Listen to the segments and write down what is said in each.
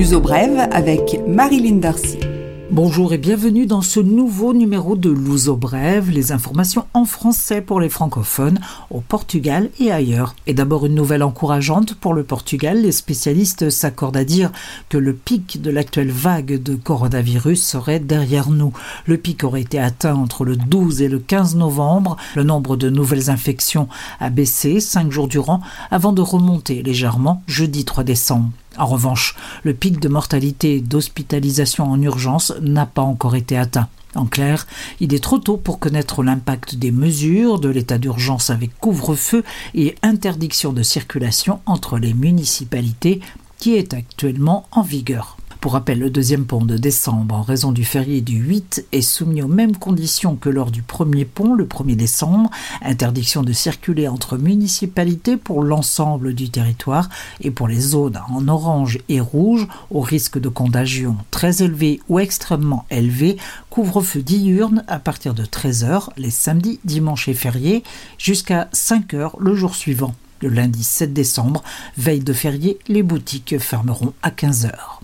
L'uso brève avec Marilyn Darcy. Bonjour et bienvenue dans ce nouveau numéro de Louzo Brève, les informations en français pour les francophones au Portugal et ailleurs. Et d'abord une nouvelle encourageante pour le Portugal, les spécialistes s'accordent à dire que le pic de l'actuelle vague de coronavirus serait derrière nous. Le pic aurait été atteint entre le 12 et le 15 novembre. Le nombre de nouvelles infections a baissé cinq jours durant avant de remonter légèrement jeudi 3 décembre. En revanche, le pic de mortalité et d'hospitalisation en urgence n'a pas encore été atteint. En clair, il est trop tôt pour connaître l'impact des mesures de l'état d'urgence avec couvre-feu et interdiction de circulation entre les municipalités qui est actuellement en vigueur. Pour rappel, le deuxième pont de décembre, en raison du férié du 8, est soumis aux mêmes conditions que lors du premier pont, le 1er décembre. Interdiction de circuler entre municipalités pour l'ensemble du territoire et pour les zones en orange et rouge, au risque de contagion très élevé ou extrêmement élevé, couvre-feu diurne à partir de 13h les samedis, dimanches et fériés, jusqu'à 5h le jour suivant. Le lundi 7 décembre, veille de férié, les boutiques fermeront à 15h.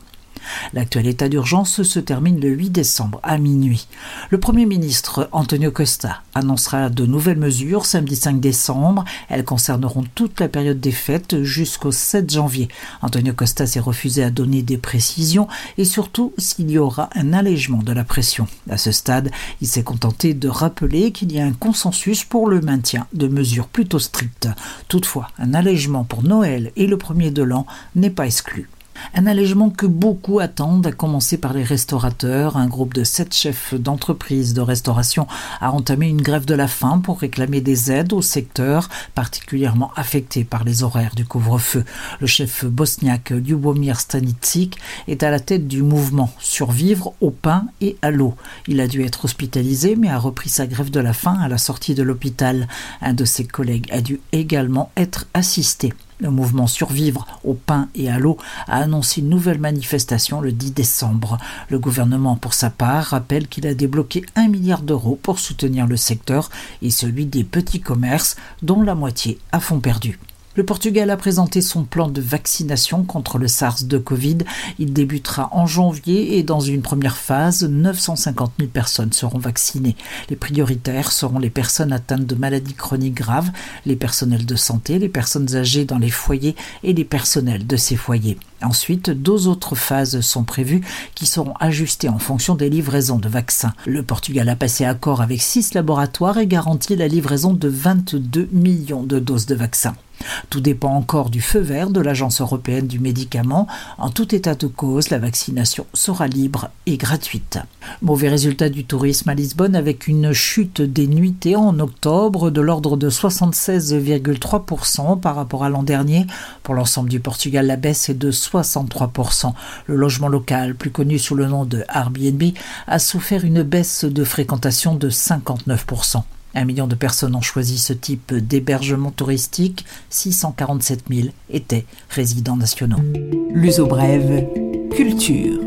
L'actuel état d'urgence se termine le 8 décembre à minuit. Le Premier ministre Antonio Costa annoncera de nouvelles mesures samedi 5 décembre. Elles concerneront toute la période des fêtes jusqu'au 7 janvier. Antonio Costa s'est refusé à donner des précisions et surtout s'il y aura un allègement de la pression. À ce stade, il s'est contenté de rappeler qu'il y a un consensus pour le maintien de mesures plutôt strictes. Toutefois, un allègement pour Noël et le premier de l'an n'est pas exclu. Un allègement que beaucoup attendent, à commencer par les restaurateurs. Un groupe de sept chefs d'entreprise de restauration a entamé une grève de la faim pour réclamer des aides au secteur particulièrement affecté par les horaires du couvre-feu. Le chef bosniaque Ljubomir Stanicic est à la tête du mouvement Survivre au pain et à l'eau. Il a dû être hospitalisé mais a repris sa grève de la faim à la sortie de l'hôpital. Un de ses collègues a dû également être assisté. Le mouvement Survivre au pain et à l'eau a annoncé une nouvelle manifestation le 10 décembre. Le gouvernement, pour sa part, rappelle qu'il a débloqué un milliard d'euros pour soutenir le secteur et celui des petits commerces, dont la moitié à fond perdu. Le Portugal a présenté son plan de vaccination contre le SARS de Covid. Il débutera en janvier et dans une première phase, 950 000 personnes seront vaccinées. Les prioritaires seront les personnes atteintes de maladies chroniques graves, les personnels de santé, les personnes âgées dans les foyers et les personnels de ces foyers. Ensuite, deux autres phases sont prévues qui seront ajustées en fonction des livraisons de vaccins. Le Portugal a passé accord avec six laboratoires et garantit la livraison de 22 millions de doses de vaccins. Tout dépend encore du feu vert de l'Agence européenne du médicament. En tout état de cause, la vaccination sera libre et gratuite. Mauvais résultat du tourisme à Lisbonne avec une chute des nuitées en octobre de l'ordre de 76,3% par rapport à l'an dernier. Pour l'ensemble du Portugal, la baisse est de 63%. Le logement local, plus connu sous le nom de Airbnb, a souffert une baisse de fréquentation de 59%. Un million de personnes ont choisi ce type d'hébergement touristique. 647 000 étaient résidents nationaux. L'uso brève, culture.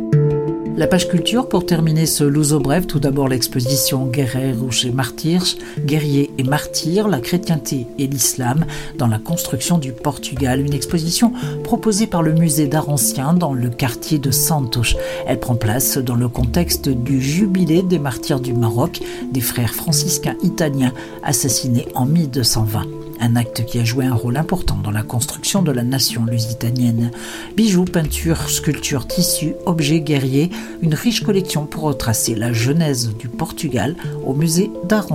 La page culture pour terminer ce Louzo bref, tout d'abord l'exposition Guerreros et Martyrs, guerriers et martyrs, la chrétienté et l'islam dans la construction du Portugal. Une exposition proposée par le musée d'art ancien dans le quartier de Santos. Elle prend place dans le contexte du jubilé des martyrs du Maroc, des frères franciscains italiens assassinés en 1220 un acte qui a joué un rôle important dans la construction de la nation lusitanienne. Bijoux, peintures, sculptures, tissus, objets guerriers, une riche collection pour retracer la genèse du Portugal au musée d'art.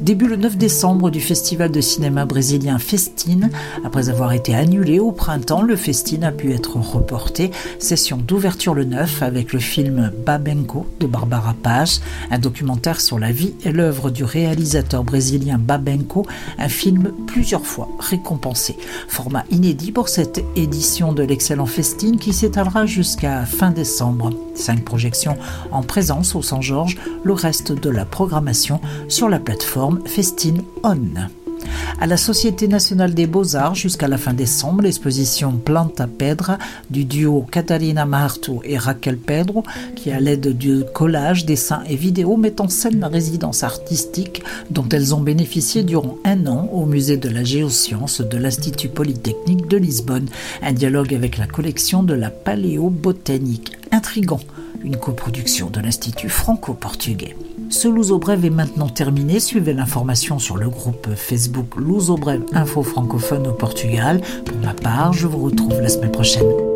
Début le 9 décembre du festival de cinéma brésilien Festine. Après avoir été annulé au printemps, le Festine a pu être reporté. Session d'ouverture le 9 avec le film Babenco de Barbara Paz, un documentaire sur la vie et l'œuvre du réalisateur brésilien Babenco, un film plusieurs fois récompensé. Format inédit pour cette édition de l'excellent Festine qui s'étalera jusqu'à fin décembre. Cinq projections en présence au Saint-Georges, le reste de la programmation sur la plateforme Festine On. À la Société nationale des beaux-arts jusqu'à la fin décembre, l'exposition Planta Pedra du duo Catalina Martu et Raquel Pedro, qui à l'aide du collage, dessins et vidéos met en scène la résidence artistique dont elles ont bénéficié durant un an au musée de la géoscience de l'Institut Polytechnique de Lisbonne. Un dialogue avec la collection de la paléobotanique. Intrigant, une coproduction de l'Institut franco-portugais. Ce Luso Brève est maintenant terminé. Suivez l'information sur le groupe Facebook Luso Brève Info francophone au Portugal. Pour ma part, je vous retrouve la semaine prochaine.